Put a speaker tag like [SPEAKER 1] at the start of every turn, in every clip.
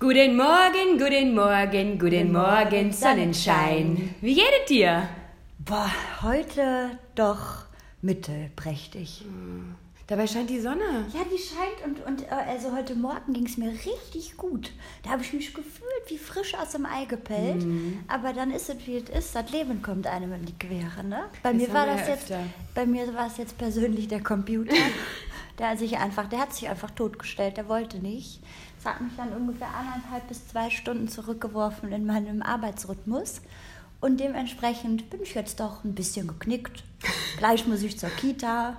[SPEAKER 1] Guten Morgen, guten Morgen, guten Morgen, Sonnenschein. Wie geht es dir?
[SPEAKER 2] Boah, heute doch mittelprächtig.
[SPEAKER 1] Dabei scheint die Sonne.
[SPEAKER 2] Ja, die scheint und, und äh, also heute Morgen ging es mir richtig gut. Da habe ich mich gefühlt wie frisch aus dem Ei gepellt. Aber dann ist es wie es ist. Das Leben kommt einem in die Quere, ne? Bei
[SPEAKER 1] Das
[SPEAKER 2] mir war das jetzt, bei mir war es jetzt persönlich der Computer. der sich einfach, der hat sich einfach totgestellt. Der wollte nicht. Das hat mich dann ungefähr anderthalb bis zwei Stunden zurückgeworfen in meinem Arbeitsrhythmus. Und dementsprechend bin ich jetzt doch ein bisschen geknickt. Gleich muss ich zur Kita,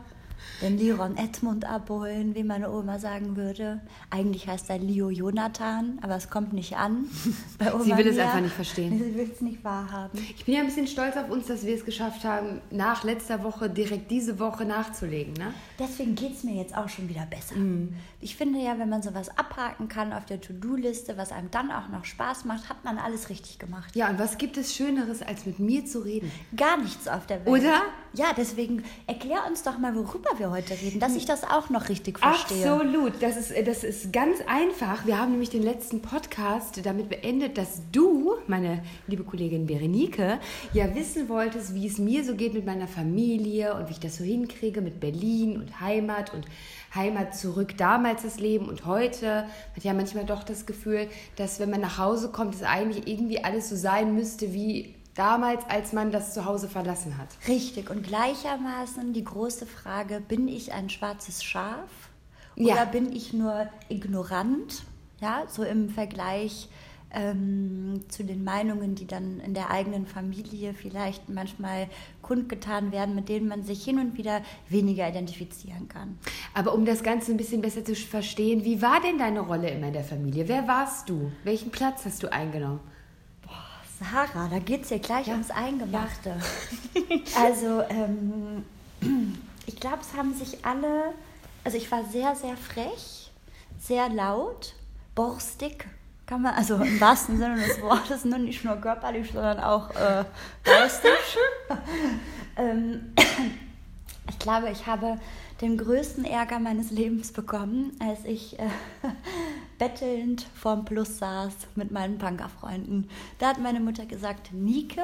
[SPEAKER 2] den Liron Edmund abholen, wie meine Oma sagen würde. Eigentlich heißt er Leo Jonathan, aber es kommt nicht an. Bei Oma
[SPEAKER 1] Sie will es einfach nicht verstehen.
[SPEAKER 2] Sie will es nicht wahrhaben.
[SPEAKER 1] Ich bin ja ein bisschen stolz auf uns, dass wir es geschafft haben, nach letzter Woche direkt diese Woche nachzulegen. Ne?
[SPEAKER 2] Deswegen geht es mir jetzt auch schon wieder besser.
[SPEAKER 1] Mhm.
[SPEAKER 2] Ich finde ja, wenn man sowas abhaken kann auf der To-Do-Liste, was einem dann auch noch Spaß macht, hat man alles richtig gemacht.
[SPEAKER 1] Ja, und was gibt es Schöneres, als mit mir zu reden?
[SPEAKER 2] Gar nichts auf der Welt.
[SPEAKER 1] Oder?
[SPEAKER 2] Ja, deswegen erklär uns doch mal, worüber wir heute reden, dass ich das auch noch richtig verstehe.
[SPEAKER 1] Absolut, das ist, das ist ganz einfach. Wir haben nämlich den letzten Podcast damit beendet, dass du, meine liebe Kollegin Berenike, ja wissen wolltest, wie es mir so geht mit meiner Familie und wie ich das so hinkriege mit Berlin und Heimat und Heimat zurück, damals das Leben und heute. Man hat ja manchmal doch das Gefühl, dass wenn man nach Hause kommt, es eigentlich irgendwie alles so sein müsste wie damals, als man das Zuhause verlassen hat.
[SPEAKER 2] Richtig. Und gleichermaßen die große Frage, bin ich ein schwarzes Schaf
[SPEAKER 1] Ja.
[SPEAKER 2] oder bin ich nur ignorant? Ja, so im Vergleich ähm, zu den Meinungen, die dann in der eigenen Familie vielleicht manchmal kundgetan werden, mit denen man sich hin und wieder weniger identifizieren kann.
[SPEAKER 1] Aber um das Ganze ein bisschen besser zu verstehen, wie war denn deine Rolle immer in der Familie? Wer warst du? Welchen Platz hast du eingenommen?
[SPEAKER 2] Sarah, da geht es ja gleich ums Eingemachte. also, ähm, ich glaube, es haben sich alle, also ich war sehr, sehr frech, sehr laut, borstig, kann man, also im wahrsten Sinne des Wortes, nur nicht nur körperlich, sondern auch äh, geistig. ähm, ich glaube, ich habe den größten Ärger meines Lebens bekommen, als ich äh, bettelnd vorm Plus saß mit meinen Punkerfreunden. Da hat meine Mutter gesagt, Nike,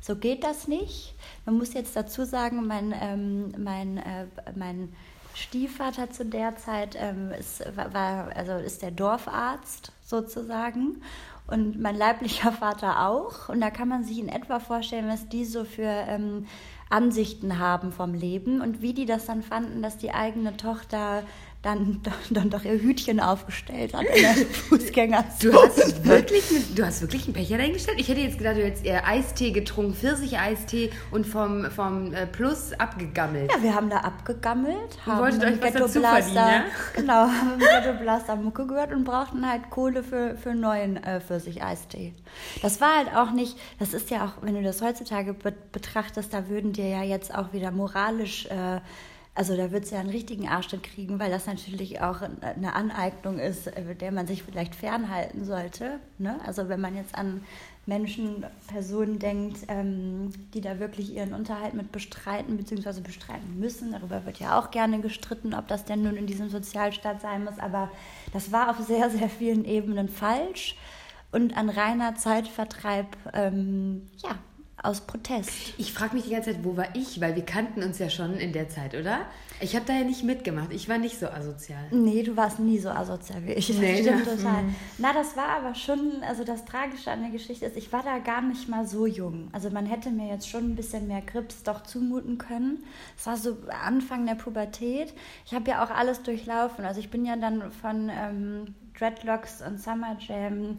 [SPEAKER 2] so geht das nicht. Man muss jetzt dazu sagen, mein, ähm, mein, äh, mein Stiefvater zu der Zeit ähm, ist, war, also ist der Dorfarzt sozusagen und mein leiblicher Vater auch. Und da kann man sich in etwa vorstellen, was die so für ähm, Ansichten haben vom Leben und wie die das dann fanden, dass die eigene Tochter dann, dann doch ihr Hütchen aufgestellt hat in der Fußgängerzone.
[SPEAKER 1] Du hast wirklich, du hast wirklich einen Becher dahingestellt? Ich hätte jetzt gedacht, du hättest eher Eistee getrunken, Pfirsich-Eistee und vom, vom äh, Plus abgegammelt.
[SPEAKER 2] Ja, wir haben da abgegammelt, haben
[SPEAKER 1] wolltet euch was dazu verdienen, ja?
[SPEAKER 2] genau, haben im Ghetto Blaster Mucke gehört und brauchten halt Kohle für, für neuen äh, Pfirsich-Eistee. Das war halt auch nicht, das ist ja auch, wenn du das heutzutage be betrachtest, da würden dir ja jetzt auch wieder moralisch äh, also da wird es ja einen richtigen Arschtritt kriegen, weil das natürlich auch eine Aneignung ist, äh, der man sich vielleicht fernhalten sollte. Ne? Also wenn man jetzt an Menschen, Personen denkt, ähm, die da wirklich ihren Unterhalt mit bestreiten bzw. bestreiten müssen. Darüber wird ja auch gerne gestritten, ob das denn nun in diesem Sozialstaat sein muss. Aber das war auf sehr, sehr vielen Ebenen falsch und ein reiner Zeitvertreib, ähm, ja, aus Protest.
[SPEAKER 1] Ich frage mich die ganze Zeit, wo war ich? Weil wir kannten uns ja schon in der Zeit, oder? Ich habe da ja nicht mitgemacht. Ich war nicht so asozial.
[SPEAKER 2] Nee, du warst nie so asozial wie ich. Das
[SPEAKER 1] Nee,
[SPEAKER 2] stimmt
[SPEAKER 1] ne?
[SPEAKER 2] total. Na, das war aber schon, also das Tragische an der Geschichte ist, ich war da gar nicht mal so jung. Also man hätte mir jetzt schon ein bisschen mehr Grips doch zumuten können. Es war so Anfang der Pubertät. Ich habe ja auch alles durchlaufen. Also ich bin ja dann von ähm, Dreadlocks und Summer Jam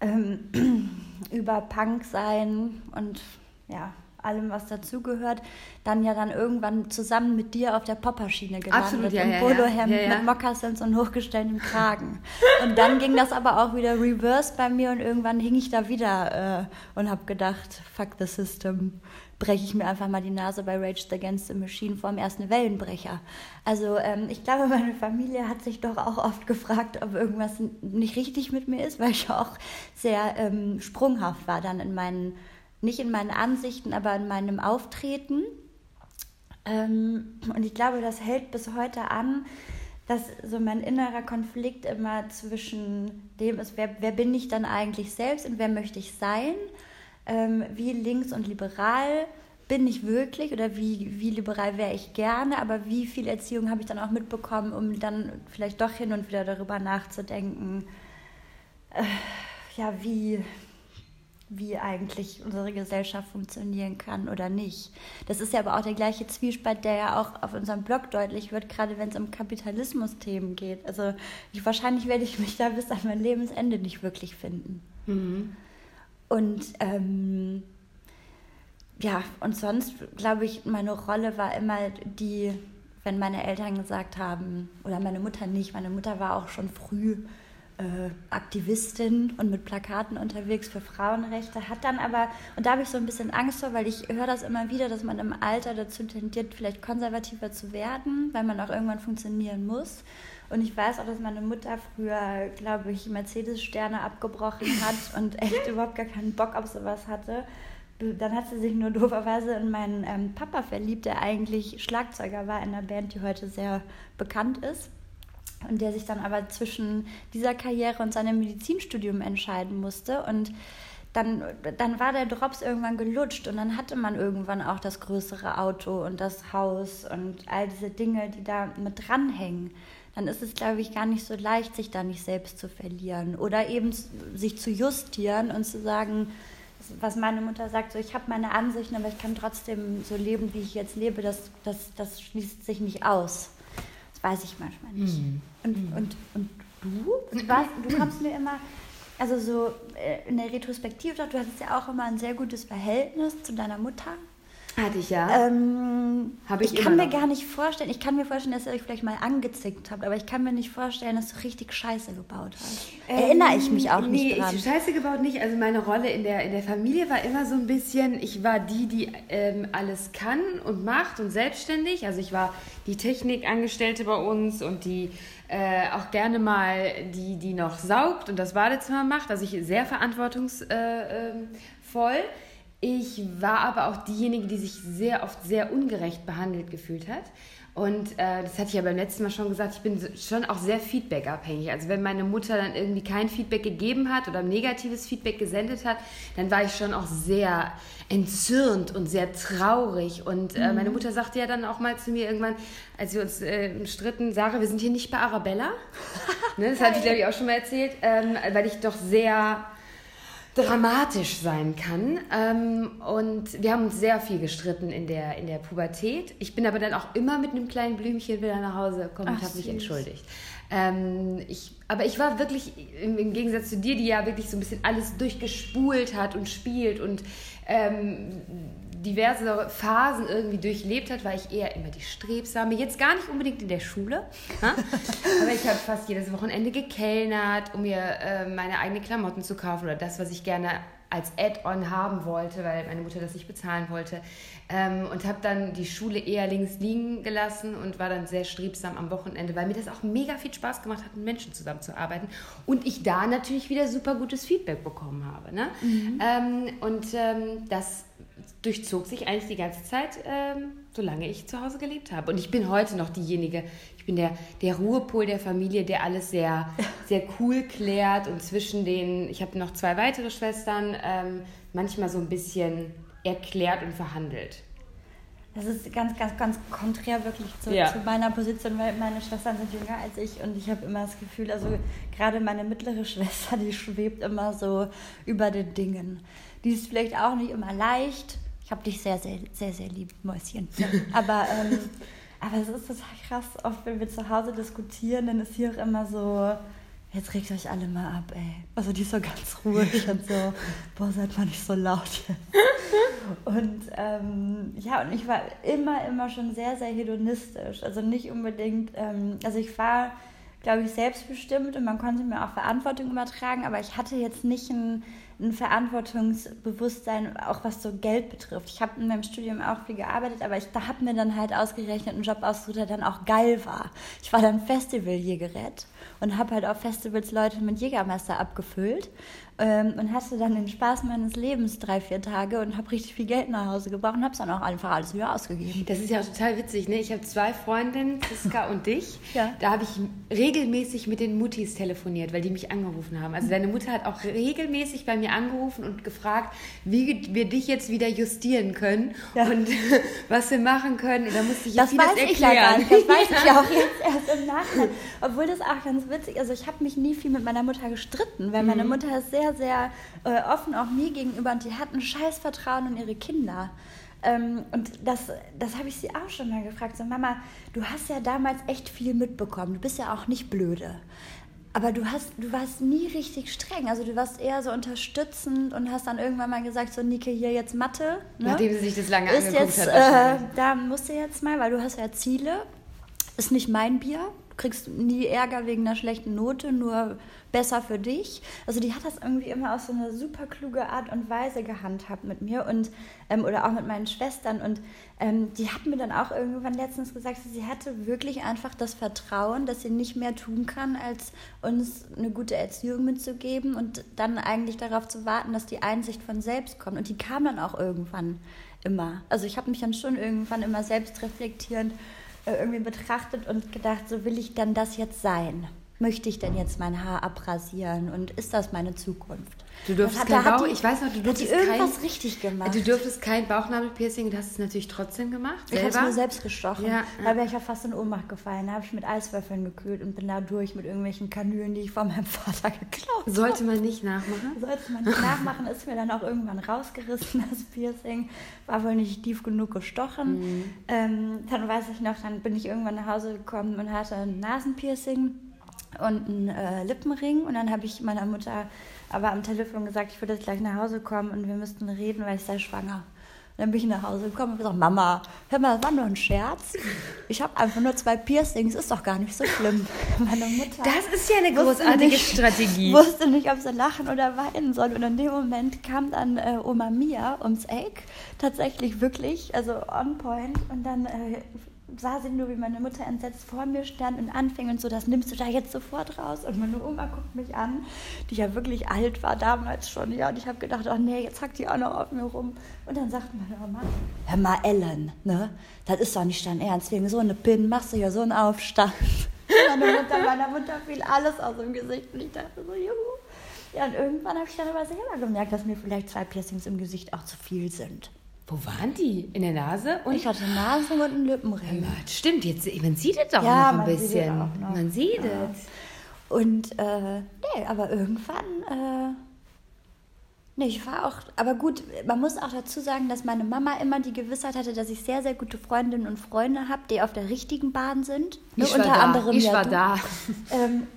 [SPEAKER 2] ähm, über Punk sein und ja, allem, was dazugehört, dann ja dann irgendwann zusammen mit dir auf der Popperschiene gelandet.
[SPEAKER 1] Absolut, ja,
[SPEAKER 2] Im
[SPEAKER 1] ja.
[SPEAKER 2] Polohemd
[SPEAKER 1] Ja, ja.
[SPEAKER 2] mit Mokassins und hochgestelltem Kragen. Und dann ging das aber auch wieder reverse bei mir und irgendwann hing ich da wieder äh, und habe gedacht, fuck the system, breche ich mir einfach mal die Nase bei Rage Against the Machine vorm ersten Wellenbrecher. Also ähm, ich glaube, meine Familie hat sich doch auch oft gefragt, ob irgendwas nicht richtig mit mir ist, weil ich auch sehr ähm, sprunghaft war dann in meinen, nicht in meinen Ansichten, aber in meinem Auftreten. Ähm, und ich glaube, das hält bis heute an. dass so mein innerer Konflikt immer zwischen dem ist, wer, wer bin ich dann eigentlich selbst und wer möchte ich sein, ähm, wie links und liberal bin ich wirklich oder wie, wie liberal wäre ich gerne, aber wie viel Erziehung habe ich dann auch mitbekommen, um dann vielleicht doch hin und wieder darüber nachzudenken, äh, ja, wie, wie eigentlich unsere Gesellschaft funktionieren kann oder nicht. Das ist ja aber auch der gleiche Zwiespalt, der ja auch auf unserem Blog deutlich wird, gerade wenn es um Kapitalismus-Themen geht. Also ich, wahrscheinlich werde ich mich da bis an mein Lebensende nicht wirklich finden. Mhm. Und ähm, ja, und sonst glaube ich, meine Rolle war immer die, wenn meine Eltern gesagt haben, oder meine Mutter nicht, meine Mutter war auch schon früh Aktivistin und mit Plakaten unterwegs für Frauenrechte, hat dann aber, und da habe ich so ein bisschen Angst vor, weil ich höre das immer wieder, dass man im Alter dazu tendiert, vielleicht konservativer zu werden, weil man auch irgendwann funktionieren muss. Und ich weiß auch, dass meine Mutter früher, glaube ich, Mercedes-Sterne abgebrochen hat und echt überhaupt gar keinen Bock auf sowas hatte dann hat sie sich nur dooferweise in meinen ähm, Papa verliebt, der eigentlich Schlagzeuger war in einer Band, die heute sehr bekannt ist. Und der sich dann aber zwischen dieser Karriere und seinem Medizinstudium entscheiden musste. Und dann, dann war der Drops irgendwann gelutscht und dann hatte man irgendwann auch das größere Auto und das Haus und all diese Dinge, die da mit dranhängen. Dann ist es, glaube ich, gar nicht so leicht, sich da nicht selbst zu verlieren oder eben sich zu justieren und zu sagen, was meine Mutter sagt, so ich habe meine Ansichten, aber ich kann trotzdem so leben, wie ich jetzt lebe, das, das, das schließt sich nicht aus. Das weiß ich manchmal nicht. Mhm. Und, mhm. und, und du? Du, warst, du kommst mir immer, also so äh, in der Retrospektive, du hattest ja auch immer ein sehr gutes Verhältnis zu deiner Mutter.
[SPEAKER 1] Hatte ich ja.
[SPEAKER 2] Ähm, ich, ich kann mir noch. gar nicht vorstellen, ich kann mir vorstellen, dass ihr euch vielleicht mal angezickt habt, aber ich kann mir nicht vorstellen, dass du richtig Scheiße gebaut hast. Ähm, Erinnere ich mich auch nicht nee, dran.
[SPEAKER 1] Nee, Scheiße gebaut nicht. Also meine Rolle in der, in der Familie war immer so ein bisschen, ich war die, die ähm, alles kann und macht und selbstständig. Also ich war die Technikangestellte bei uns und die äh, auch gerne mal die, die noch saugt und das Badezimmer macht. Also ich sehr verantwortungsvoll. Äh, ähm, ich war aber auch diejenige, die sich sehr oft sehr ungerecht behandelt gefühlt hat. Und äh, das hatte ich ja beim letzten Mal schon gesagt, ich bin schon auch sehr feedbackabhängig. Also wenn meine Mutter dann irgendwie kein Feedback gegeben hat oder negatives Feedback gesendet hat, dann war ich schon auch sehr entzürnt und sehr traurig. Und äh, mhm. meine Mutter sagte ja dann auch mal zu mir irgendwann, als wir uns äh, stritten, Sarah, wir sind hier nicht bei Arabella. ne, das hatte ich, glaube ich, auch schon mal erzählt, ähm, weil ich doch sehr dramatisch sein kann. Ähm, und wir haben uns sehr viel gestritten in der, in der Pubertät. Ich bin aber dann auch immer mit einem kleinen Blümchen wieder nach Hause gekommen und habe mich entschuldigt. Ähm, ich, aber ich war wirklich, im, im, Gegensatz zu dir, die ja wirklich so ein bisschen alles durchgespult hat und spielt und ähm, diverse Phasen irgendwie durchlebt hat, war ich eher immer die Strebsame. Jetzt gar nicht unbedingt in der Schule, aber ich habe fast jedes Wochenende gekellnert, um mir äh, meine eigenen Klamotten zu kaufen oder das, was ich gerne als Add-on haben wollte, weil meine Mutter das nicht bezahlen wollte. Ähm, und habe dann die Schule eher links liegen gelassen und war dann sehr strebsam am Wochenende, weil mir das auch mega viel Spaß gemacht hat, mit Menschen zusammenzuarbeiten. Und ich da natürlich wieder super gutes Feedback bekommen habe. Ne? Mhm. Ähm, und ähm, das durchzog sich eigentlich die ganze Zeit, ähm, solange ich zu Hause gelebt habe. Und ich bin heute noch diejenige, ich bin der, der Ruhepol der Familie, der alles sehr, sehr cool klärt und zwischen den, ich habe noch zwei weitere Schwestern, ähm, manchmal so ein bisschen erklärt und verhandelt.
[SPEAKER 2] Das ist ganz, ganz, ganz konträr wirklich zu, ja. zu, meiner Position, weil meine Schwestern sind jünger als ich und ich habe immer das Gefühl, also gerade meine mittlere Schwester, die schwebt immer so über den Dingen. Die ist vielleicht auch nicht immer leicht, ich habe dich sehr, sehr, sehr, sehr lieb, Mäuschen. Aber, ähm, aber es ist total krass, oft wenn wir zu Hause diskutieren, dann ist hier auch immer so, jetzt regt euch alle mal ab, ey. Also die ist so ganz ruhig und so, boah, seid mal nicht so laut jetzt. Und ähm, ja, und ich war immer, immer schon sehr, sehr hedonistisch. Also nicht unbedingt, ähm, also ich war, glaube ich, selbstbestimmt und man konnte mir auch Verantwortung übertragen, aber ich hatte jetzt nicht ein ein Verantwortungsbewusstsein, auch was so Geld betrifft. Ich habe in meinem Studium auch viel gearbeitet, aber ich da habe mir dann halt ausgerechnet einen Job ausgesucht, der dann auch geil war. Ich war dann Festivaljägerett und habe halt auf Festivals Leute mit Jägermeister abgefüllt ähm, und hatte dann den Spaß meines Lebens drei, vier Tage und habe richtig viel Geld nach Hause gebracht und habe es dann auch einfach alles wieder ausgegeben.
[SPEAKER 1] Das ist ja auch total witzig, ne? Ich habe zwei Freundinnen, Ziska und dich. Ja. Da habe ich regelmäßig mit den Muttis telefoniert, weil die mich angerufen haben. Also deine Mutter hat auch regelmäßig bei mir angerufen und gefragt, wie wir dich jetzt wieder justieren können ja. und was wir machen können. Und da musste ich
[SPEAKER 2] das
[SPEAKER 1] vieles
[SPEAKER 2] weiß
[SPEAKER 1] erklären.
[SPEAKER 2] Ich ja gar nicht. Das weiß ich ja auch jetzt erst im Nachhinein. Obwohl das auch ganz witzig, also ich habe mich nie viel mit meiner Mutter gestritten, weil meine mhm. Mutter ist sehr sehr, sehr äh, offen auch mir gegenüber und die hat ein scheiß Vertrauen in ihre Kinder. Ähm, und das, das habe ich sie auch schon mal gefragt. So, Mama, du hast ja damals echt viel mitbekommen. Du bist ja auch nicht blöde. Aber du, hast, du warst nie richtig streng. Also du warst eher so unterstützend und hast dann irgendwann mal gesagt, so Nike, hier jetzt Mathe.
[SPEAKER 1] Ne? Nachdem sie sich das lange
[SPEAKER 2] ist angeguckt jetzt, hat. Äh, da musst du jetzt mal, weil du hast ja Ziele. Ist nicht mein Bier. Kriegst nie Ärger wegen einer schlechten Note, nur besser für dich. Also die hat das irgendwie immer auf so eine super kluge Art und Weise gehandhabt mit mir und ähm, oder auch mit meinen Schwestern. Und ähm, die hat mir dann auch irgendwann letztens gesagt, sie hatte wirklich einfach das Vertrauen, dass sie nicht mehr tun kann, als uns eine gute Erziehung mitzugeben und dann eigentlich darauf zu warten, dass die Einsicht von selbst kommt. Und die kam dann auch irgendwann immer. Also ich habe mich dann schon irgendwann immer selbst reflektierend irgendwie betrachtet und gedacht, so will ich dann das jetzt sein möchte ich denn jetzt mein Haar abrasieren und ist das meine Zukunft?
[SPEAKER 1] Du durftest kein Bauch, ich weiß noch, du durftest
[SPEAKER 2] irgendwas
[SPEAKER 1] kein,
[SPEAKER 2] richtig gemacht.
[SPEAKER 1] Du durftest kein Bauchnabelpiercing und hast es natürlich trotzdem gemacht.
[SPEAKER 2] Ich habe es mir selbst gestochen. Ja, Da wäre ich ja fast in Ohnmacht gefallen. Da habe ich mit Eiswürfeln gekühlt und bin da durch mit irgendwelchen Kanülen, die ich von meinem Vater geklaut habe.
[SPEAKER 1] Sollte man nicht nachmachen?
[SPEAKER 2] Sollte man nicht nachmachen, ist mir dann auch irgendwann rausgerissen, das Piercing. War wohl nicht tief genug gestochen. Mhm. Ähm, dann weiß ich noch, dann bin ich irgendwann nach Hause gekommen und hatte ein Nasenpiercing und einen äh, Lippenring. Und dann habe ich meiner Mutter aber am Telefon gesagt, ich würde jetzt gleich nach Hause kommen und wir müssten reden, weil ich sei schwanger. Und dann bin ich nach Hause gekommen und gesagt, Mama, hör mal, das war nur ein Scherz. Ich habe einfach nur zwei Piercings, ist doch gar nicht so schlimm.
[SPEAKER 1] Meine Mutter. Das ist ja eine großartige nicht,
[SPEAKER 2] Strategie. wusste nicht, ob sie lachen oder weinen soll. Und in dem Moment kam dann äh, Oma Mia ums Eck, tatsächlich wirklich, also on point. Und dann äh, sah sie nur, wie meine Mutter entsetzt vor mir stand und anfing und so, das nimmst du da jetzt sofort raus. Und meine Oma guckt mich an, die ja wirklich alt war damals schon, ja. Und ich habe gedacht, oh nee, jetzt hackt die auch noch auf mir rum. Und dann sagt meine Oma, hör mal, Ellen, ne, das ist doch nicht dein Ernst. Wegen so eine Pin machst du ja so einen Aufstand. meine Mutter, meiner Mutter fiel alles aus dem Gesicht und ich dachte so, juhu. Ja, und irgendwann habe ich dann aber selber gemerkt, dass mir vielleicht zwei Piercings im Gesicht auch zu viel sind.
[SPEAKER 1] Wo waren die? In der Nase?
[SPEAKER 2] Und ich hatte Nase und einen Lippenring.
[SPEAKER 1] Ja, stimmt, jetzt, man sieht es doch ja, noch ein bisschen. Sieht noch. Man sieht ja. es.
[SPEAKER 2] Und äh, nee, aber irgendwann äh, Nee, ich war auch, aber gut, man muss auch dazu sagen, dass meine Mama immer die Gewissheit hatte, dass ich sehr, sehr gute Freundinnen und Freunde habe, die auf der richtigen Bahn sind.
[SPEAKER 1] Ne? Ich Unter war anderem da. Ich ja war du. da.
[SPEAKER 2] Ähm,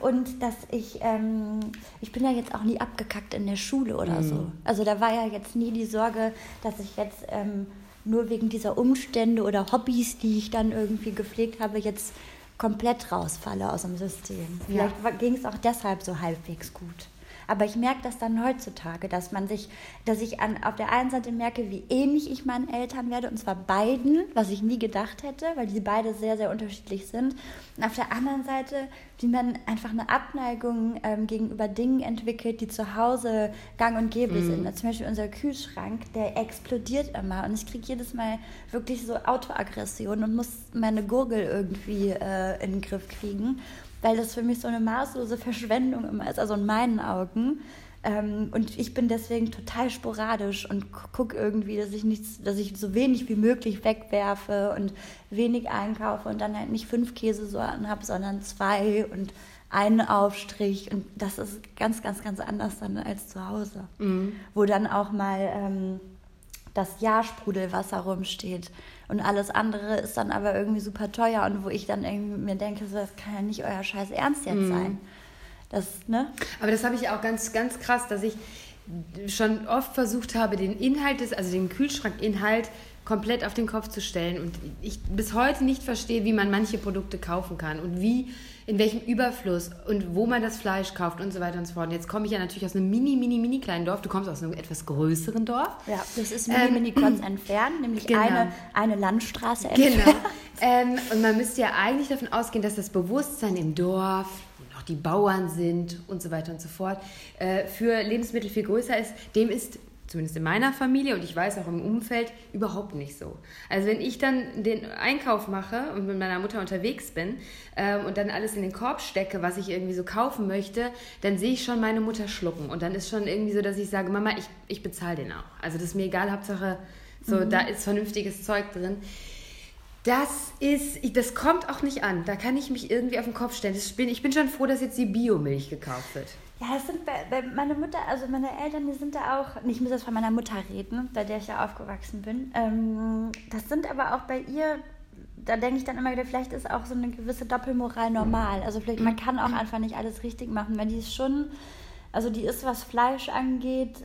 [SPEAKER 2] und dass ich, ähm, ich bin ja jetzt auch nie abgekackt in der Schule oder mhm. so. Also da war ja jetzt nie die Sorge, dass ich jetzt ähm, nur wegen dieser Umstände oder Hobbys, die ich dann irgendwie gepflegt habe, jetzt komplett rausfalle aus dem System. Vielleicht ja. ging es auch deshalb so halbwegs gut. Aber ich merke das dann heutzutage, dass man sich, dass ich an, auf der einen Seite merke, wie ähnlich ich meinen Eltern werde, und zwar beiden, was ich nie gedacht hätte, weil die beide sehr, sehr unterschiedlich sind. Und auf der anderen Seite, wie man einfach eine Abneigung ähm, gegenüber Dingen entwickelt, die zu Hause gang und gäbe mhm. sind. Also zum Beispiel unser Kühlschrank, der explodiert immer und ich kriege jedes Mal wirklich so Autoaggression und muss meine Gurgel irgendwie äh, in den Griff kriegen weil das für mich so eine maßlose Verschwendung immer ist, also in meinen Augen. Ähm, und ich bin deswegen total sporadisch und gucke irgendwie, dass ich nichts, dass ich so wenig wie möglich wegwerfe und wenig einkaufe und dann halt nicht fünf Käsesorten habe, sondern zwei und einen Aufstrich. Und das ist ganz, ganz, ganz anders dann als zu Hause. Mhm. Wo dann auch mal ähm, das Jahrsprudelwasser rumsteht. Und alles andere ist dann aber irgendwie super teuer und wo ich dann irgendwie mir denke, so, das kann ja nicht euer scheiß Ernst jetzt mm. sein. Das, ne?
[SPEAKER 1] Aber das habe ich auch ganz, ganz krass, dass ich schon oft versucht habe, den Inhalt des, also den Kühlschrankinhalt komplett auf den Kopf zu stellen und ich bis heute nicht verstehe, wie man manche Produkte kaufen kann und wie, in welchem Überfluss und wo man das Fleisch kauft und so weiter und so fort. Und jetzt komme ich ja natürlich aus einem mini, mini, mini kleinen Dorf. Du kommst aus einem etwas größeren Dorf.
[SPEAKER 2] Ja, das ist mini, ähm, mini kurz entfernt, nämlich genau. eine, eine Landstraße genau. entfernt. Genau.
[SPEAKER 1] Ähm, und man müsste ja eigentlich davon ausgehen, dass das Bewusstsein im Dorf, auch die Bauern sind und so weiter und so fort, äh, für Lebensmittel viel größer ist. Dem ist zumindest in meiner Familie und ich weiß auch im Umfeld, überhaupt nicht so. Also wenn ich dann den Einkauf mache und mit meiner Mutter unterwegs bin ähm, und dann alles in den Korb stecke, was ich irgendwie so kaufen möchte, dann sehe ich schon meine Mutter schlucken. Und dann ist schon irgendwie so, dass ich sage, Mama, ich, ich bezahle den auch. Also das ist mir egal, Hauptsache, so, mhm. da ist vernünftiges Zeug drin. Das ist, das kommt auch nicht an. Da kann ich mich irgendwie auf den Kopf stellen. Bin, ich bin schon froh, dass jetzt die Biomilch gekauft wird.
[SPEAKER 2] Ja, das sind bei, bei meine Mutter, also meine Eltern, die sind da auch, ich muss jetzt von meiner Mutter reden, bei der ich ja aufgewachsen bin. Ähm, das sind aber auch bei ihr, da denke ich dann immer wieder, vielleicht ist auch so eine gewisse Doppelmoral normal. Also vielleicht, man kann auch einfach nicht alles richtig machen, weil die ist schon, also die ist, was Fleisch angeht,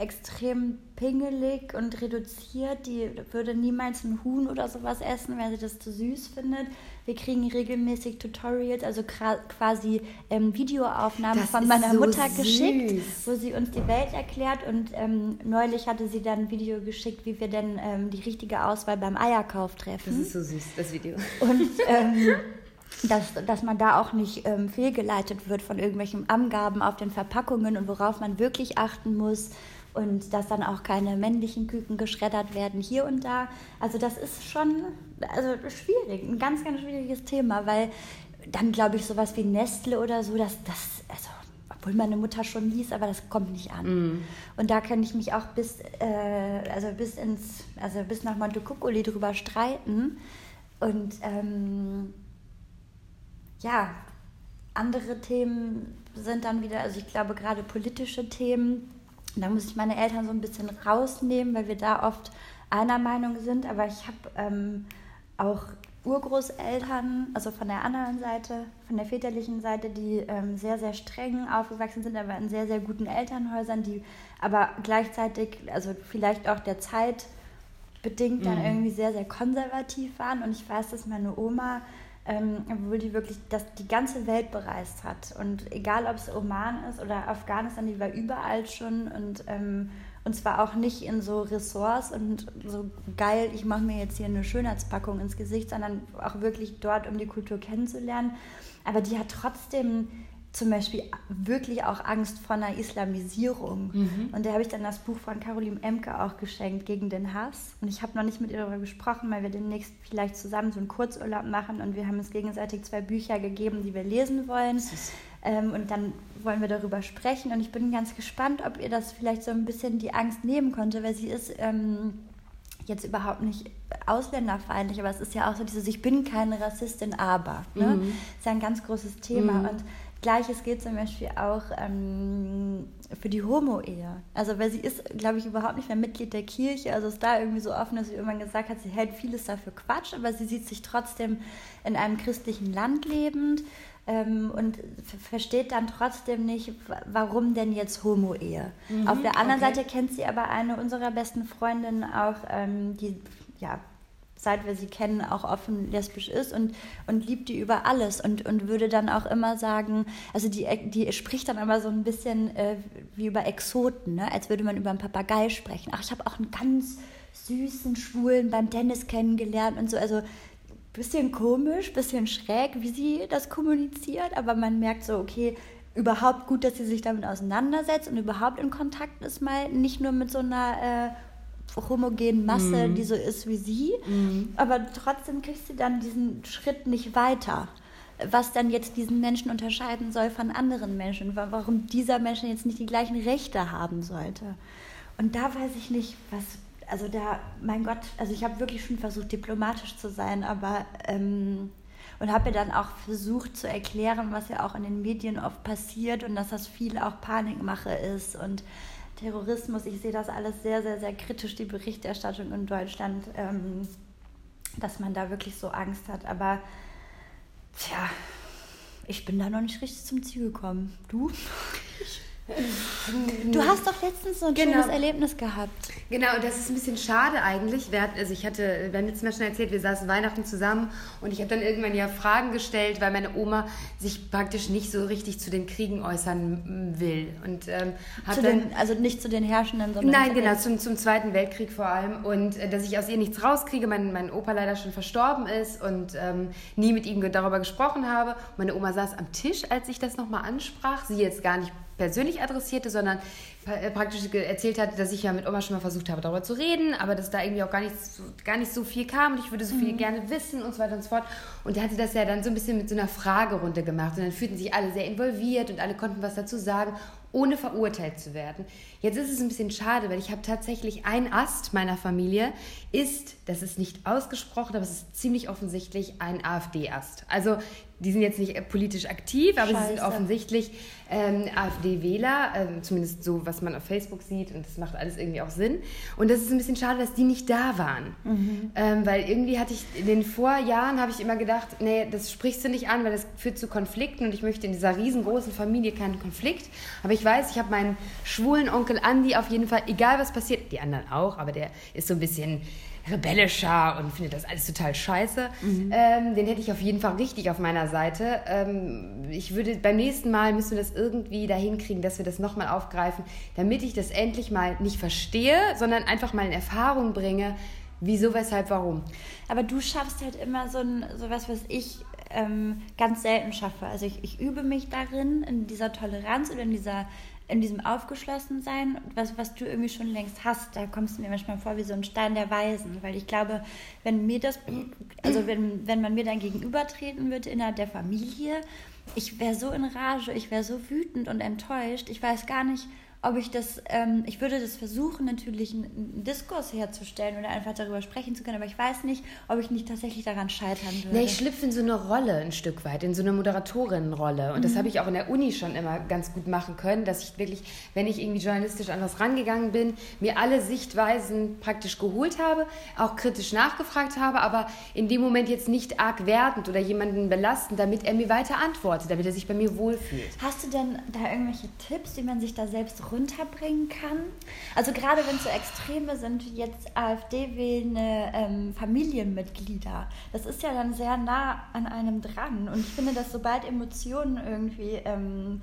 [SPEAKER 2] extrem pingelig und reduziert. Die würde niemals ein Huhn oder sowas essen, weil sie das zu süß findet. Wir kriegen regelmäßig Tutorials, also quasi ähm, Videoaufnahmen das von meiner so Mutter süß. geschickt, wo sie uns die Welt erklärt. Und ähm, neulich hatte sie dann ein Video geschickt, wie wir denn ähm, die richtige Auswahl beim Eierkauf treffen.
[SPEAKER 1] Das ist so süß, das Video.
[SPEAKER 2] Und ähm, dass, dass man da auch nicht ähm, fehlgeleitet wird von irgendwelchen Angaben auf den Verpackungen und worauf man wirklich achten muss und dass dann auch keine männlichen Küken geschreddert werden hier und da. Also das ist schon also schwierig, ein ganz, ganz schwieriges Thema, weil dann glaube ich sowas wie Nestle oder so, dass das, also obwohl meine Mutter schon liest, aber das kommt nicht an. Mm. Und da kann ich mich auch bis, äh, also bis ins, also bis nach Montecuccoli drüber streiten. Und ähm, ja, andere Themen sind dann wieder, also ich glaube gerade politische Themen, da muss ich meine Eltern so ein bisschen rausnehmen, weil wir da oft einer Meinung sind. Aber ich habe ähm, auch Urgroßeltern, also von der anderen Seite, von der väterlichen Seite, die ähm, sehr, sehr streng aufgewachsen sind, aber in sehr, sehr guten Elternhäusern, die aber gleichzeitig, also vielleicht auch der Zeit bedingt, dann mhm. irgendwie sehr, sehr konservativ waren. Und ich weiß, dass meine Oma ähm, obwohl die wirklich das, die ganze Welt bereist hat. Und egal, ob es Oman ist oder Afghanistan, die war überall schon und, ähm, und zwar auch nicht in so Ressorts und so geil, ich mache mir jetzt hier eine Schönheitspackung ins Gesicht, sondern auch wirklich dort, um die Kultur kennenzulernen. Aber die hat trotzdem zum Beispiel wirklich auch Angst vor einer Islamisierung. Mhm. Und da habe ich dann das Buch von Caroline Emke auch geschenkt, Gegen den Hass. Und ich habe noch nicht mit ihr darüber gesprochen, weil wir demnächst vielleicht zusammen so einen Kurzurlaub machen und wir haben uns gegenseitig zwei Bücher gegeben, die wir lesen wollen. Ähm, und dann wollen wir darüber sprechen. Und ich bin ganz gespannt, ob ihr das vielleicht so ein bisschen die Angst nehmen konnte, weil sie ist... Ähm, jetzt überhaupt nicht ausländerfeindlich, aber es ist ja auch so dieses, ich bin keine Rassistin, aber. Ne? Mhm. Das ist ja ein ganz großes Thema. Mhm. Und Gleiches gilt zum Beispiel auch ähm, für die Homo-Ehe. Also, weil sie ist, glaube ich, überhaupt nicht mehr Mitglied der Kirche. Also ist da irgendwie so offen, dass sie irgendwann gesagt hat, sie hält vieles dafür Quatsch, aber sie sieht sich trotzdem in einem christlichen Land lebend ähm, und versteht dann trotzdem nicht, warum denn jetzt Homo-Ehe. Mhm, Auf der anderen okay. Seite kennt sie aber eine unserer besten Freundinnen auch, ähm, die ja seit wir sie kennen, auch offen lesbisch ist und, und liebt die über alles und, und würde dann auch immer sagen, also die, die spricht dann aber so ein bisschen äh, wie über Exoten, ne? als würde man über einen Papagei sprechen. Ach, ich habe auch einen ganz süßen Schwulen beim Tennis kennengelernt und so, also bisschen komisch, bisschen schräg, wie sie das kommuniziert, aber man merkt so, okay, überhaupt gut, dass sie sich damit auseinandersetzt und überhaupt in Kontakt ist, mal nicht nur mit so einer äh, homogenen Masse, mm. die so ist wie sie. Mm. Aber trotzdem kriegt sie dann diesen Schritt nicht weiter. Was dann jetzt diesen Menschen unterscheiden soll von anderen Menschen. Warum dieser Mensch jetzt nicht die gleichen Rechte haben sollte. Und da weiß ich nicht, was. Also da, mein Gott, also ich habe wirklich schon versucht, diplomatisch zu sein, aber ähm, und habe dann auch versucht zu erklären, was ja auch in den Medien oft passiert und dass das viel auch Panikmache ist und Terrorismus, ich sehe das alles sehr, sehr, sehr kritisch, die Berichterstattung in Deutschland, ähm, dass man da wirklich so Angst hat. Aber tja, ich bin da noch nicht richtig zum Ziel gekommen. Du? Du hast doch letztens so ein genau. schönes Erlebnis gehabt.
[SPEAKER 1] Genau, das ist ein bisschen schade eigentlich. Wir, also ich hatte, wir haben letztes Mal schon erzählt, wir saßen Weihnachten zusammen und ich habe dann irgendwann ja Fragen gestellt, weil meine Oma sich praktisch nicht so richtig zu den Kriegen äußern will. Und, ähm,
[SPEAKER 2] zu dann, den, also nicht zu den Herrschenden, sondern
[SPEAKER 1] Nein, genau, zum, zum Zweiten Weltkrieg vor allem. Und äh, dass ich aus ihr nichts rauskriege, mein, mein Opa leider schon verstorben ist und ähm, nie mit ihm darüber gesprochen habe. Meine Oma saß am Tisch, als ich das nochmal ansprach. Sie jetzt gar nicht persönlich adressierte, sondern äh, praktisch erzählt hat, dass ich ja mit Oma schon mal versucht habe, darüber zu reden, aber dass da irgendwie auch gar nicht so, gar nicht so viel kam und ich würde so viel mhm. gerne wissen und so weiter und so fort. Und er hatte das ja dann so ein bisschen mit so einer Fragerunde gemacht und dann fühlten sich alle sehr involviert und alle konnten was dazu sagen, ohne verurteilt zu werden. Jetzt ist es ein bisschen schade, weil ich habe tatsächlich ein Ast meiner Familie ist, das ist nicht ausgesprochen, aber es ist ziemlich offensichtlich ein AfD-Ast. Also die sind jetzt nicht politisch aktiv, aber Scheiße. sie sind offensichtlich ähm, AfD-Wähler, ähm, zumindest so, was man auf Facebook sieht und das macht alles irgendwie auch Sinn. Und das ist ein bisschen schade, dass die nicht da waren, mhm. ähm, weil irgendwie hatte ich in den Vorjahren habe ich immer gedacht, nee, das sprichst du nicht an, weil das führt zu Konflikten und ich möchte in dieser riesengroßen Familie keinen Konflikt. Aber ich weiß, ich habe meinen schwulen Onkel Andi auf jeden Fall, egal was passiert, die anderen auch, aber der ist so ein bisschen rebellischer und findet das alles total scheiße. Mhm. Ähm, den hätte ich auf jeden Fall richtig auf meiner Seite. Ähm, ich würde beim nächsten Mal müssen wir das irgendwie dahin kriegen, dass wir das nochmal aufgreifen, damit ich das endlich mal nicht verstehe, sondern einfach mal in Erfahrung bringe, wieso, weshalb, warum.
[SPEAKER 2] Aber du schaffst halt immer so, ein, so was, was ich ähm, ganz selten schaffe. Also ich, ich übe mich darin, in dieser Toleranz oder in dieser in diesem Aufgeschlossensein, was, was du irgendwie schon längst hast, da kommst du mir manchmal vor wie so ein Stein der Weisen. Weil ich glaube, wenn mir das, also wenn, wenn man mir dann gegenübertreten würde innerhalb der Familie, ich wäre so in Rage, ich wäre so wütend und enttäuscht, ich weiß gar nicht, ob ich das, ähm, ich würde das versuchen, natürlich einen, Diskurs herzustellen oder einfach darüber sprechen zu können, aber ich weiß nicht, ob ich nicht tatsächlich daran scheitern würde.
[SPEAKER 1] Nee, ich schlüpfe in so eine Rolle ein Stück weit, in so eine Moderatorinnenrolle. Und mhm. das habe ich auch in der Uni schon immer ganz gut machen können, dass ich wirklich, wenn ich irgendwie journalistisch an was rangegangen bin, mir alle Sichtweisen praktisch geholt habe, auch kritisch nachgefragt habe, aber in dem Moment jetzt nicht arg wertend oder jemanden belastend, damit er mir weiter antwortet, damit er sich bei mir wohlfühlt.
[SPEAKER 2] Hast du denn da irgendwelche Tipps, wie man sich da selbst runterbringen kann. Also gerade wenn es so Extreme sind wie jetzt AfD wählende ähm, Familienmitglieder, das ist ja dann sehr nah an einem dran. Und ich finde, dass sobald Emotionen irgendwie ähm,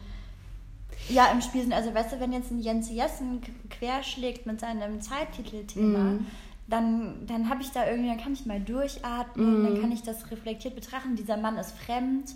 [SPEAKER 2] ja im Spiel sind, also weißt du, wenn jetzt ein Jens Jessen querschlägt mit seinem Zeittitelthema, mm dann, dann habe ich da irgendwie, dann kann ich mal durchatmen, mm. dann kann ich das reflektiert betrachten. Dieser Mann ist fremd.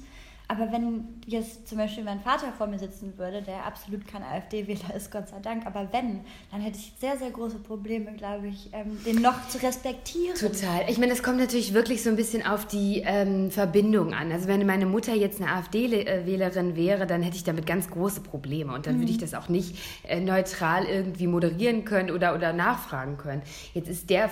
[SPEAKER 2] Aber wenn jetzt zum Beispiel mein Vater vor mir sitzen würde, der absolut kein AfD-Wähler ist, Gott sei Dank, aber wenn, dann hätte ich sehr, sehr große Probleme, glaube ich, ähm, den noch zu respektieren.
[SPEAKER 1] Total. Ich meine, es kommt natürlich wirklich so ein bisschen auf die ähm, Verbindung an. Also wenn meine Mutter jetzt eine AfD-Wählerin wäre, dann hätte ich damit ganz große Probleme und dann mhm. würde ich das auch nicht äh, neutral irgendwie moderieren können oder, oder nachfragen können. Jetzt ist der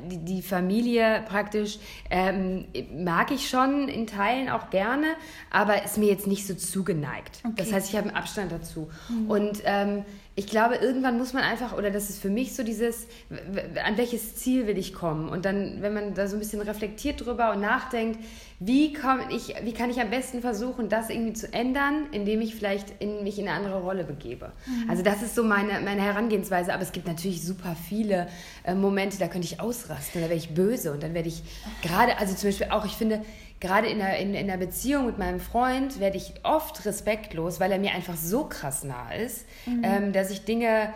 [SPEAKER 1] die, Familie praktisch ähm, mag ich schon in Teilen auch gerne, aber ist mir jetzt nicht so zugeneigt. Okay. Das heißt, ich habe einen Abstand dazu. Mhm. Und ähm, ich glaube, irgendwann muss man einfach, oder das ist für mich so dieses, an welches Ziel will ich kommen? Und dann, wenn man da so ein bisschen reflektiert drüber und nachdenkt, wie, komm ich, wie kann ich am besten versuchen, das irgendwie zu ändern, indem ich vielleicht in, mich in eine andere Rolle begebe? Mhm. Also das ist so meine, meine Herangehensweise, aber es gibt natürlich super viele äh, Momente, da könnte ich ausrasten, da werde ich böse und dann werde ich gerade, also zum Beispiel auch, ich finde, gerade in der, in, in der Beziehung mit meinem Freund werde ich oft respektlos, weil er mir einfach so krass nah ist, mhm. ähm, dass ich Dinge,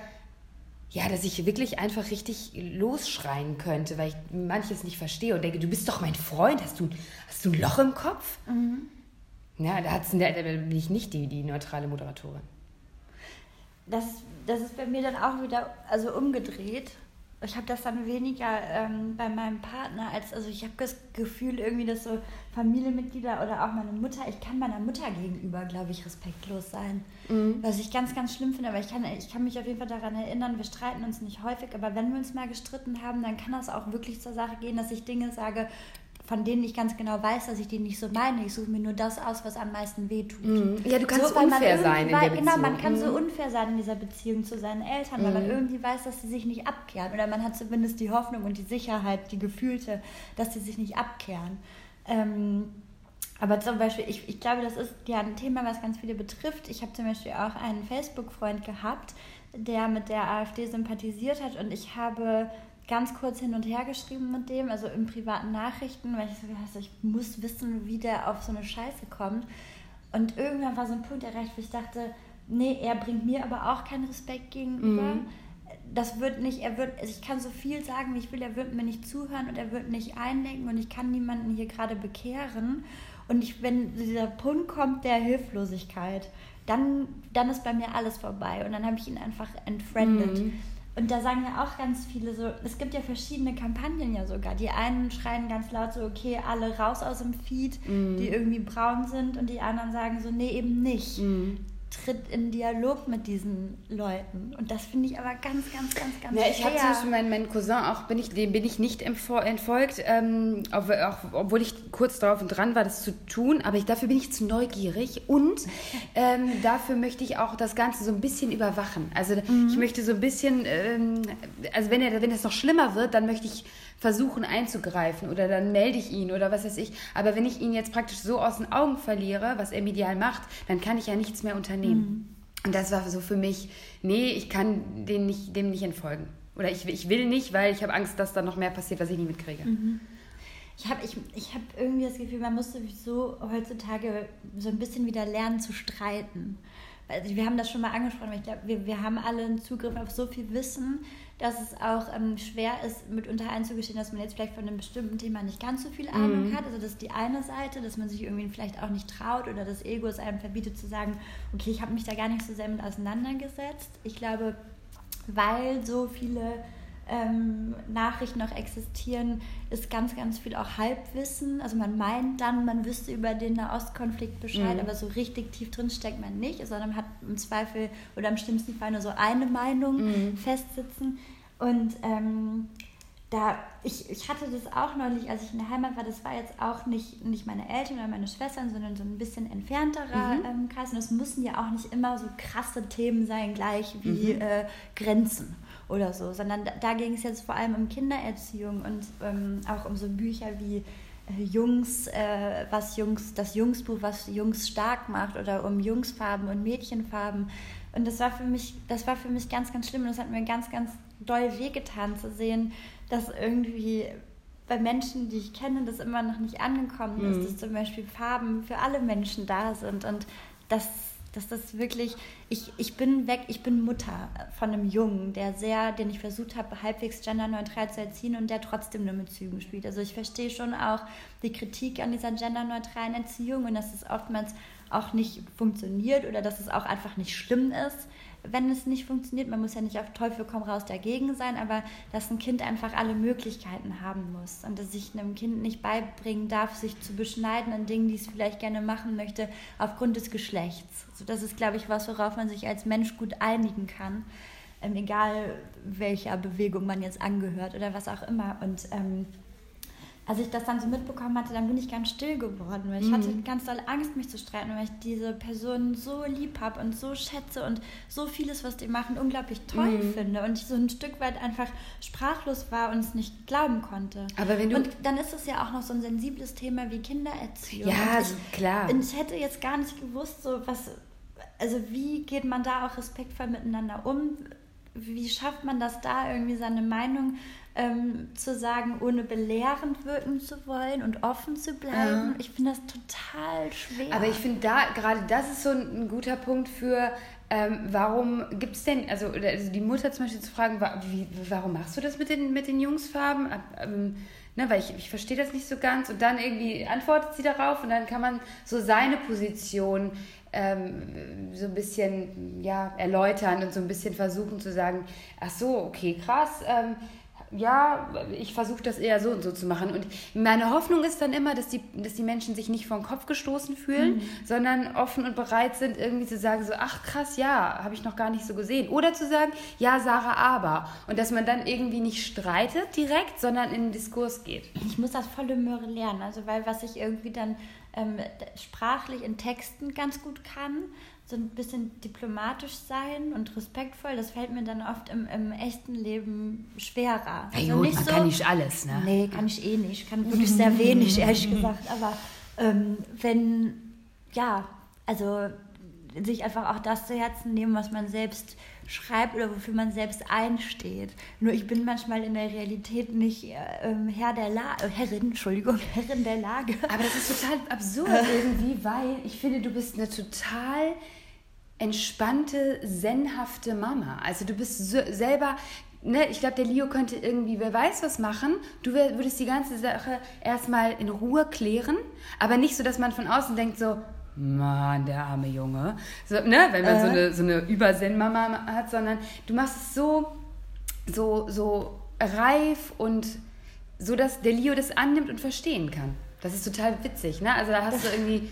[SPEAKER 1] ja, dass ich wirklich einfach richtig losschreien könnte, weil ich manches nicht verstehe und denke, du bist doch mein Freund, hast du, hast du ein Loch im Kopf? Mhm. Ja, da, hat's, da bin ich nicht die, die neutrale Moderatorin.
[SPEAKER 2] Das, das ist bei mir dann auch wieder also umgedreht ich habe das dann weniger ähm, bei meinem Partner als, also ich habe das Gefühl irgendwie, dass so Familienmitglieder oder auch meine Mutter, ich kann meiner Mutter gegenüber, glaube ich, respektlos sein. Mhm. Was ich ganz, ganz schlimm finde, aber ich kann, ich kann mich auf jeden Fall daran erinnern, wir streiten uns nicht häufig, aber wenn wir uns mal gestritten haben, dann kann das auch wirklich zur Sache gehen, dass ich Dinge sage, von denen ich ganz genau weiß, dass ich die nicht so meine. Ich suche mir nur das aus, was am meisten wehtut.
[SPEAKER 1] Mhm. Ja, du kannst so, unfair sein in der Beziehung.
[SPEAKER 2] Genau, man kann mhm. so unfair sein in dieser Beziehung zu seinen Eltern, mhm. weil man mhm. irgendwie weiß, dass sie sich nicht abkehren. Oder man hat zumindest die Hoffnung und die Sicherheit, die gefühlte, dass sie sich nicht abkehren. Ähm, Aber zum Beispiel, ich, ich glaube, das ist ja ein Thema, was ganz viele betrifft. Ich habe zum Beispiel auch einen Facebook-Freund gehabt, der mit der AfD sympathisiert hat und ich habe ganz kurz hin und her geschrieben mit dem, also in privaten Nachrichten, weil ich so gedacht ich muss wissen, wie der auf so eine Scheiße kommt. Und irgendwann war so ein Punkt erreicht, wo ich dachte, nee, er bringt mir aber auch keinen Respekt gegenüber. Mhm. Das wird nicht, er wird, also ich kann so viel sagen, wie ich will, er wird mir nicht zuhören und er wird nicht einlenken und ich kann niemanden hier gerade bekehren. Und ich, wenn dieser Punkt kommt der Hilflosigkeit, dann, dann ist bei mir alles vorbei und dann habe ich ihn einfach entfriendet. Mhm. Und da sagen ja auch ganz viele so, es gibt ja verschiedene Kampagnen ja sogar. Die einen schreien ganz laut so, okay, alle raus aus dem Feed, mm. die irgendwie braun sind und die anderen sagen so, nee, eben nicht. Mm tritt in Dialog mit diesen Leuten. Und das finde ich aber ganz, ganz, ganz, ganz
[SPEAKER 1] ja, Ich habe zum Beispiel meinen, meinen Cousin auch, bin ich, dem bin ich nicht entfolgt, ähm, auch, obwohl ich kurz darauf und dran war, das zu tun. Aber ich, dafür bin ich zu neugierig und ähm, dafür möchte ich auch das Ganze so ein bisschen überwachen. Also mhm. ich möchte so ein bisschen, ähm, also wenn, er, wenn das noch schlimmer wird, dann möchte ich versuchen einzugreifen oder dann melde ich ihn oder was weiß ich. Aber wenn ich ihn jetzt praktisch so aus den Augen verliere, was er medial macht, dann kann ich ja nichts mehr unternehmen. Mhm. Und das war so für mich, nee, ich kann dem nicht, dem nicht entfolgen. Oder ich, ich will nicht, weil ich habe Angst, dass da noch mehr passiert, was ich nicht mitkriege. Mhm.
[SPEAKER 2] Ich habe ich, ich hab irgendwie das Gefühl, man muss sowieso heutzutage so ein bisschen wieder lernen zu streiten. Also wir haben das schon mal angesprochen, ich glaube, wir, wir haben alle einen Zugriff auf so viel Wissen, dass es auch ähm, schwer ist, mitunter einzugestehen, dass man jetzt vielleicht von einem bestimmten Thema nicht ganz so viel Ahnung mhm. hat. Also das ist die eine Seite, dass man sich irgendwie vielleicht auch nicht traut oder das Ego es einem verbietet zu sagen, okay, ich habe mich da gar nicht so sehr mit auseinandergesetzt. Ich glaube, weil so viele ähm, Nachrichten noch existieren, ist ganz, ganz viel auch Halbwissen. Also man meint dann, man wüsste über den Nahostkonflikt Bescheid, mhm. aber so richtig tief drin steckt man nicht, sondern man hat im Zweifel oder im schlimmsten Fall nur so eine Meinung mhm. festsitzen. Und ähm, da, ich, ich hatte das auch neulich, als ich in der Heimat war, das war jetzt auch nicht, nicht meine Eltern oder meine Schwestern, sondern so ein bisschen entfernterer mhm. ähm, Kreis. Und es müssen ja auch nicht immer so krasse Themen sein, gleich wie mhm. äh, Grenzen oder so, sondern da, da ging es jetzt vor allem um Kindererziehung und ähm, auch um so Bücher wie äh, Jungs, äh, was Jungs, das Jungsbuch, was Jungs stark macht oder um Jungsfarben und Mädchenfarben. Und das war für mich, das war für mich ganz, ganz schlimm und das hat mir ganz, ganz doll wehgetan zu sehen, dass irgendwie bei Menschen, die ich kenne, das immer noch nicht angekommen ist, mhm. dass zum Beispiel Farben für alle Menschen da sind und das dass das wirklich, ich, ich bin weg, ich bin Mutter von einem Jungen, der sehr, den ich versucht habe, halbwegs genderneutral zu erziehen und der trotzdem nur mit Zügen spielt. Also ich verstehe schon auch die Kritik an dieser genderneutralen Erziehung und dass es oftmals auch nicht funktioniert oder dass es auch einfach nicht schlimm ist wenn es nicht funktioniert, man muss ja nicht auf Teufel komm raus dagegen sein, aber dass ein Kind einfach alle Möglichkeiten haben muss und dass sich einem Kind nicht beibringen darf, sich zu beschneiden an Dingen, die es vielleicht gerne machen möchte, aufgrund des Geschlechts. So, das ist, glaube ich, was, worauf man sich als Mensch gut einigen kann, ähm, egal welcher Bewegung man jetzt angehört oder was auch immer. Und ähm, als ich das dann so mitbekommen hatte, dann bin ich ganz still geworden, weil ich mhm. hatte ganz doll Angst, mich zu streiten, weil ich diese Person so lieb habe und so schätze und so vieles, was die machen, unglaublich toll mhm. finde und ich so ein Stück weit einfach sprachlos war und es nicht glauben konnte.
[SPEAKER 1] Aber wenn du
[SPEAKER 2] und dann ist es ja auch noch so ein sensibles Thema wie Kindererziehung.
[SPEAKER 1] Ja, ich, klar.
[SPEAKER 2] Und ich hätte jetzt gar nicht gewusst, so was, also wie geht man da auch respektvoll miteinander um? Wie schafft man das da irgendwie seine Meinung ähm, zu sagen, ohne belehrend wirken zu wollen und offen zu bleiben. Ja. Ich finde das total schwer.
[SPEAKER 1] Aber ich finde da, gerade das ist so ein, ein guter Punkt für, ähm, warum gibt es denn, also, also, die Mutter zum Beispiel zu fragen, wie, warum machst du das mit den, mit den Jungsfarben? Ähm, ne, weil ich, ich verstehe das nicht so ganz. Und dann irgendwie antwortet sie darauf und dann kann man so seine Position ähm, so ein bisschen ja, erläutern und so ein bisschen versuchen zu sagen, ach so, okay, krass. Ja, ich versuche das eher so und so zu machen. Und meine Hoffnung ist dann immer, dass die, dass die Menschen sich nicht vom Kopf gestoßen fühlen, mhm. sondern offen und bereit sind, irgendwie zu sagen, so, ach krass, ja, habe ich noch gar nicht so gesehen. Oder zu sagen, ja, Sarah, aber. Und dass man dann irgendwie nicht streitet direkt, sondern in den Diskurs geht.
[SPEAKER 2] Ich muss das volle Möhre lernen. Also, weil was ich irgendwie dann ähm, sprachlich in Texten ganz gut kann, so ein bisschen diplomatisch sein und respektvoll, das fällt mir dann oft im, im echten Leben schwerer.
[SPEAKER 1] Also ja, gut, nicht man so, kann nicht alles, ne?
[SPEAKER 2] Nee, kann ich eh nicht. Ich kann wirklich sehr wenig, ehrlich gesagt. Aber ähm, wenn, ja, also sich einfach auch das zu Herzen nehmen, was man selbst schreibt oder wofür man selbst einsteht. Nur ich bin manchmal in der Realität nicht äh, ähm, Herr der Lage, äh, Herrin, Entschuldigung, Herrin der Lage.
[SPEAKER 1] Aber das ist total absurd irgendwie, weil ich finde, du bist eine total entspannte, zenhafte Mama. Also du bist so, selber Ne, ich glaube, der Leo könnte irgendwie, wer weiß was machen. Du würdest die ganze Sache erstmal in Ruhe klären, aber nicht so, dass man von außen denkt so, Mann, der arme Junge. So, ne? Wenn man äh. so eine, so eine Übersinn-Mama hat, sondern du machst es so, so, so reif und so, dass der Leo das annimmt und verstehen kann. Das ist total witzig, ne? Also da hast du irgendwie.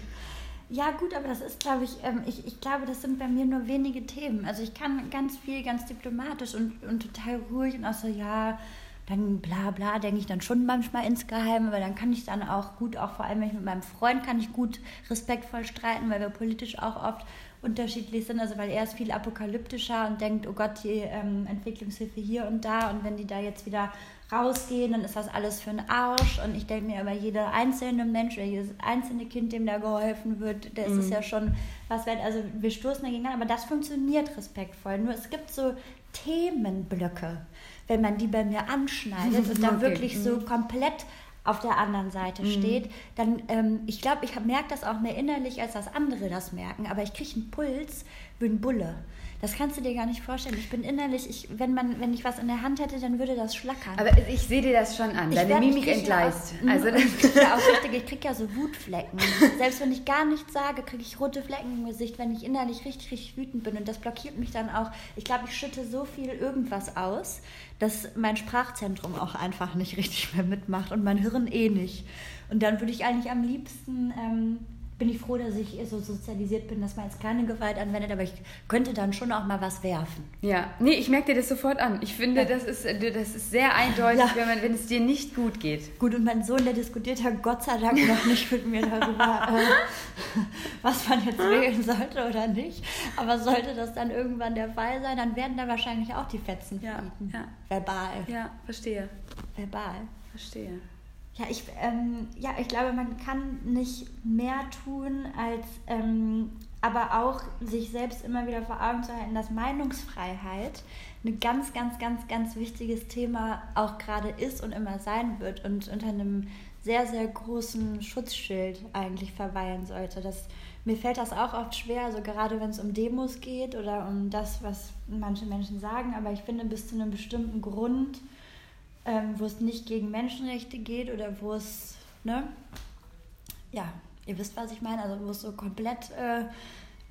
[SPEAKER 2] Ja, gut, aber das ist, glaube ich, ähm, ich, ich glaube, das sind bei mir nur wenige Themen. Also ich kann ganz viel, ganz diplomatisch und, und total ruhig und auch so, ja, dann bla bla, denke ich dann schon manchmal insgeheim, weil dann kann ich dann auch gut, auch vor allem wenn ich mit meinem Freund kann ich gut respektvoll streiten, weil wir politisch auch oft unterschiedlich sind, also weil er ist viel apokalyptischer und denkt, oh Gott, die ähm, Entwicklungshilfe hier und da und wenn die da jetzt wieder rausgehen, dann ist das alles für einen Arsch und ich denke mir aber jeder einzelne Mensch oder jedes einzelne Kind, dem da geholfen wird, der ist es mhm. ja schon was wert, also wir stoßen dagegen an, aber das funktioniert respektvoll, nur es gibt so Themenblöcke, wenn man die bei mir anschneidet und dann okay. wirklich so mhm. komplett auf der anderen Seite mhm. steht, dann, ähm, ich glaube, ich merke das auch mehr innerlich, als dass andere das merken, aber ich kriege einen Puls ein Bulle. Das kannst du dir gar nicht vorstellen. Ich bin innerlich, ich, wenn, man, wenn ich was in der Hand hätte, dann würde das schlackern.
[SPEAKER 1] Aber ich sehe dir das schon an. Deine Mimik entgleist.
[SPEAKER 2] Ja also das ist ja auch richtig. Ich kriege ja so Wutflecken. Selbst wenn ich gar nichts sage, kriege ich rote Flecken im Gesicht, wenn ich innerlich richtig, richtig wütend bin. Und das blockiert mich dann auch. Ich glaube, ich schütte so viel irgendwas aus, dass mein Sprachzentrum auch einfach nicht richtig mehr mitmacht und mein Hirn eh nicht. Und dann würde ich eigentlich am liebsten ähm, bin ich froh, dass ich so sozialisiert bin, dass man jetzt keine Gewalt anwendet, aber ich könnte dann schon auch mal was werfen.
[SPEAKER 1] Ja, nee, ich merke dir das sofort an. Ich finde, ja. das, ist, das ist sehr eindeutig, ja. wenn, man, wenn es dir nicht gut geht.
[SPEAKER 2] Gut, und mein Sohn, der diskutiert hat Gott sei Dank noch nicht mit mir darüber, äh, was man jetzt wählen sollte oder nicht. Aber sollte das dann irgendwann der Fall sein, dann werden da wahrscheinlich auch die Fetzen
[SPEAKER 1] fliegen. Ja, ja.
[SPEAKER 2] Verbal.
[SPEAKER 1] Ja, verstehe.
[SPEAKER 2] Verbal.
[SPEAKER 1] Verstehe.
[SPEAKER 2] Ja, ich, ähm, ja, ich glaube, man kann nicht mehr tun, als ähm, aber auch sich selbst immer wieder vor Augen zu halten, dass Meinungsfreiheit ein ganz, ganz, ganz, ganz wichtiges Thema auch gerade ist und immer sein wird und unter einem sehr, sehr großen Schutzschild eigentlich verweilen sollte. Das, mir fällt das auch oft schwer, also gerade wenn es um Demos geht oder um das, was manche Menschen sagen, aber ich finde, bis zu einem bestimmten Grund ähm, wo es nicht gegen Menschenrechte geht oder wo es, ne, ja, ihr wisst, was ich meine, also wo es so komplett äh,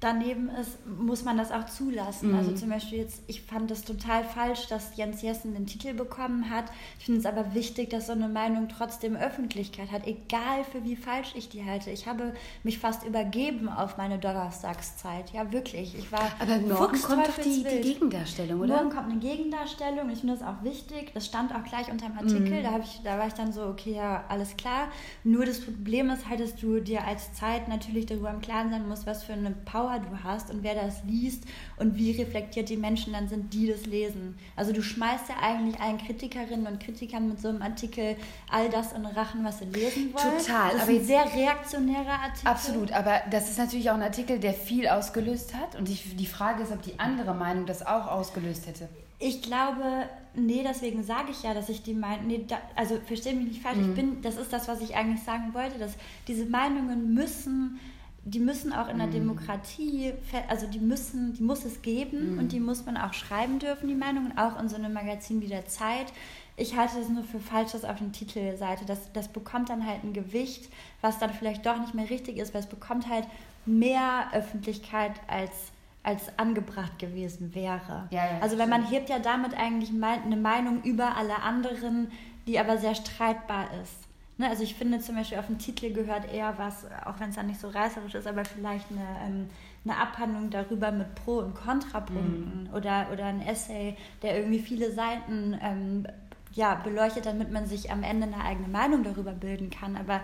[SPEAKER 2] daneben ist, muss man das auch zulassen. Also mhm. Also zum Beispiel jetzt, ich fand es total falsch, dass Jens Jessen den Titel bekommen hat. Ich finde es aber wichtig, dass so eine Meinung trotzdem Öffentlichkeit hat, egal für wie falsch ich die halte. Ich habe mich fast übergeben auf meine Donnerstagszeit. Ja, wirklich. Ich war
[SPEAKER 1] aber morgen kommt doch die, die, Gegendarstellung, oder?
[SPEAKER 2] Morgen kommt eine Gegendarstellung. Ich finde das auch wichtig. Das stand auch gleich unter dem Artikel. Mhm. Da, ich, da war ich dann so, okay, ja, alles klar. Nur das Problem ist halt, dass du dir als Zeit natürlich darüber im Klaren sein musst, was für eine Power Power du hast und wer das liest und wie reflektiert die Menschen dann sind, die das lesen. Also du schmeißt ja eigentlich allen Kritikerinnen und Kritikern mit so einem Artikel all das in Rachen, was sie lesen wollen.
[SPEAKER 1] Total.
[SPEAKER 2] Das ist ein sehr reaktionärer Artikel.
[SPEAKER 1] Absolut, aber das ist natürlich auch ein Artikel, der viel ausgelöst hat und die, die Frage ist, ob die andere Meinung das auch ausgelöst hätte.
[SPEAKER 2] Ich glaube, nee, deswegen sage ich ja, dass ich die Meinung, nee, da, also verstehe mich nicht falsch, mhm. ich bin, das ist das, was ich eigentlich sagen wollte, dass diese Meinungen müssen die müssen auch in der mm. Demokratie, also die müssen, die muss es geben mm. und die muss man auch schreiben dürfen, die Meinungen, auch in so einem Magazin wie der Zeit. Ich halte das nur für falsch, das auf der Titelseite. Das, das bekommt dann halt ein Gewicht, was dann vielleicht doch nicht mehr richtig ist, weil es bekommt halt mehr Öffentlichkeit als als angebracht gewesen wäre.
[SPEAKER 1] Ja, ja,
[SPEAKER 2] also weil man hebt ja damit eigentlich eine Meinung über alle anderen, die aber sehr streitbar ist. Ne, also ich finde zum Beispiel auf dem Titel gehört eher was, auch wenn es dann nicht so reißerisch ist, aber vielleicht eine, ähm, eine Abhandlung darüber mit Pro- und Kontrapunkten mhm. oder, oder ein Essay, der irgendwie viele Seiten ähm, ja, beleuchtet, damit man sich am Ende eine eigene Meinung darüber bilden kann. Aber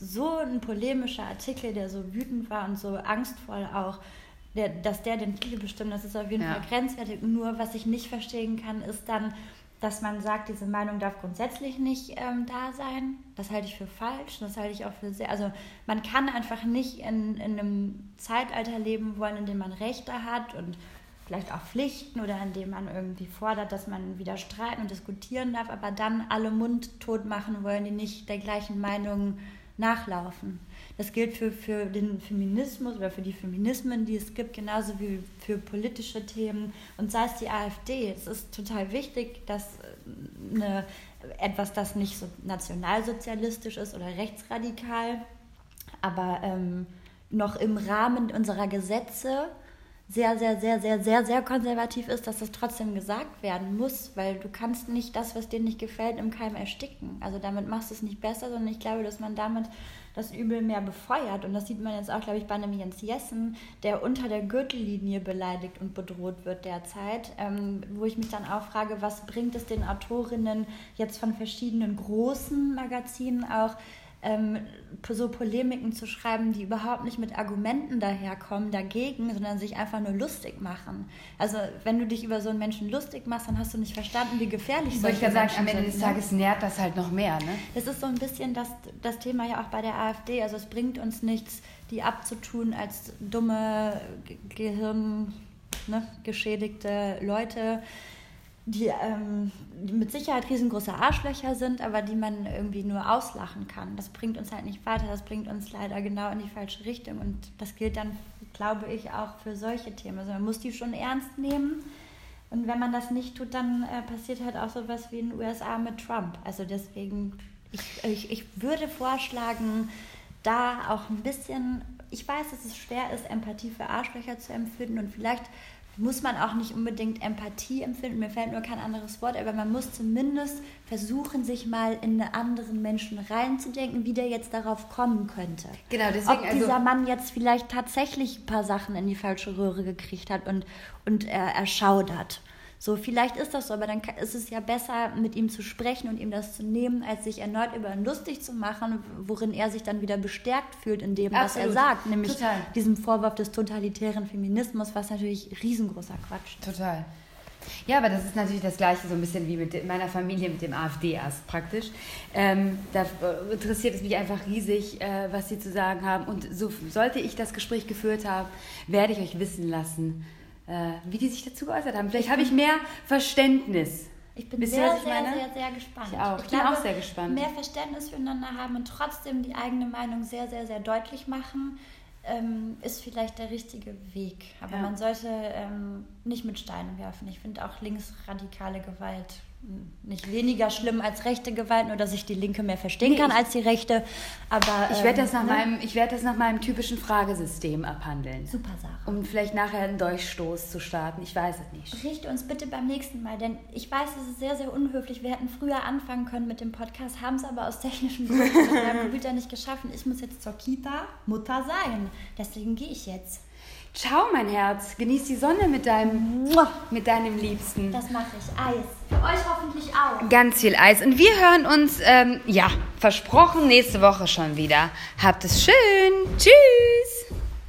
[SPEAKER 2] so ein polemischer Artikel, der so wütend war und so angstvoll auch, der, dass der den Titel bestimmt, das ist auf jeden ja. Fall grenzwertig. Nur was ich nicht verstehen kann, ist dann, dass man sagt, diese Meinung darf grundsätzlich nicht ähm, da sein. Das halte ich für falsch. Das halte ich auch für sehr. Also man kann einfach nicht in, in einem Zeitalter leben wollen, in dem man Rechte hat und vielleicht auch Pflichten oder in dem man irgendwie fordert, dass man wieder streiten und diskutieren darf, aber dann alle mundtot machen wollen, die nicht der gleichen Meinung nachlaufen. Das gilt für, für den Feminismus oder für die Feminismen, die es gibt, genauso wie für politische Themen und sei es die AfD. Es ist total wichtig, dass äh, eine, etwas, das nicht so nationalsozialistisch ist oder rechtsradikal, aber ähm, noch im Rahmen unserer Gesetze sehr, sehr, sehr, sehr, sehr, sehr konservativ ist, dass das trotzdem gesagt werden muss, weil du kannst nicht das, was dir nicht gefällt, im Keim ersticken. Also damit machst du es nicht besser, sondern ich glaube, dass man damit das Übel mehr befeuert. Und das sieht man jetzt auch, glaube ich, bei einem Jens Jessen, der unter der Gürtellinie beleidigt und bedroht wird derzeit, ähm, wo ich mich dann auch frage, was bringt es den Autorinnen jetzt von verschiedenen großen Magazinen auch, ähm, so Polemiken zu schreiben, die überhaupt nicht mit Argumenten daherkommen dagegen, sondern sich einfach nur lustig machen. Also wenn du dich über so einen Menschen lustig machst, dann hast du nicht verstanden, wie gefährlich
[SPEAKER 1] solche Menschen sagen, am Ende des ne? Tages nährt das halt noch mehr. Ne?
[SPEAKER 2] Das ist so ein bisschen das, das Thema ja auch bei der AfD. Also es bringt uns nichts, die abzutun als dumme, Gehirn ne, geschädigte Leute die, ähm, mit Sicherheit riesengroße Arschlöcher sind, aber die man irgendwie nur auslachen kann. Das bringt uns halt nicht weiter, das bringt uns leider genau in die falsche Richtung und das gilt dann, glaube ich, auch für solche Themen. Also man muss die schon ernst nehmen und wenn man das nicht tut, dann äh, passiert halt auch sowas wie in den USA mit Trump. Also deswegen, ich, ich, ich würde vorschlagen, da auch ein bisschen, ich weiß, dass es schwer ist, Empathie für Arschlöcher zu empfinden und vielleicht muss man auch nicht unbedingt Empathie empfinden, mir fällt nur kein anderes Wort, aber man muss zumindest versuchen, sich mal in einen anderen Menschen reinzudenken, wie der jetzt darauf kommen könnte. Genau, deswegen. Ob also dieser also, Mann jetzt vielleicht tatsächlich ein paar Sachen in die falsche Röhre gekriegt hat und, und er erschaudert. So, vielleicht ist das so, aber dann ist es ja besser, mit ihm zu sprechen und ihm das zu nehmen, als sich erneut über ihn lustig zu machen, worin er sich dann wieder bestärkt fühlt in dem, Absolut. was er sagt, nämlich Total. diesem Vorwurf des totalitären Feminismus, was natürlich riesengroßer Quatsch
[SPEAKER 1] ist. Total. Ja, aber das ist natürlich das Gleiche, so ein bisschen wie mit meiner Familie, mit dem AfD-Ast praktisch. Ähm, da äh, interessiert es mich einfach riesig, äh, was Sie zu sagen haben. Und so sollte ich das Gespräch geführt haben, werde ich euch wissen lassen, wie die sich dazu geäußert haben. Vielleicht habe ich mehr Verständnis.
[SPEAKER 2] Ich bin Wisst sehr, ihr, sehr, sehr, sehr gespannt.
[SPEAKER 1] Ich auch. Ich, ich bin glaube, auch sehr gespannt.
[SPEAKER 2] Mehr Verständnis füreinander haben und trotzdem die eigene Meinung sehr, sehr, sehr deutlich machen, ähm, ist vielleicht der richtige Weg. Aber ja. man sollte ähm, nicht mit Steinen werfen. Ich finde auch linksradikale Gewalt nicht weniger schlimm als rechte Gewalt, nur dass ich die Linke mehr verstehen nee, kann als die Rechte. Aber
[SPEAKER 1] ich werde das, nach ähm, ne? werd das nach meinem typischen Fragesystem abhandeln.
[SPEAKER 2] Super Sache.
[SPEAKER 1] Um vielleicht nachher einen Durchstoß zu starten. Ich weiß es nicht.
[SPEAKER 2] Richte uns bitte beim nächsten Mal, denn ich weiß, es ist sehr, sehr unhöflich. Wir hätten früher anfangen können mit dem Podcast, haben es aber aus technischen Gründen mit meinem Computer nicht geschaffen. Ich muss jetzt zur Kita Mutter sein. Deswegen gehe ich jetzt.
[SPEAKER 1] Ciao, mein Herz. Genieß die Sonne mit deinem, mit deinem Liebsten.
[SPEAKER 2] Das mache ich. Eis. Für euch hoffentlich auch.
[SPEAKER 1] Ganz viel Eis. Und wir hören uns, ähm, ja, versprochen, nächste Woche schon wieder. Habt es schön. Tschüss.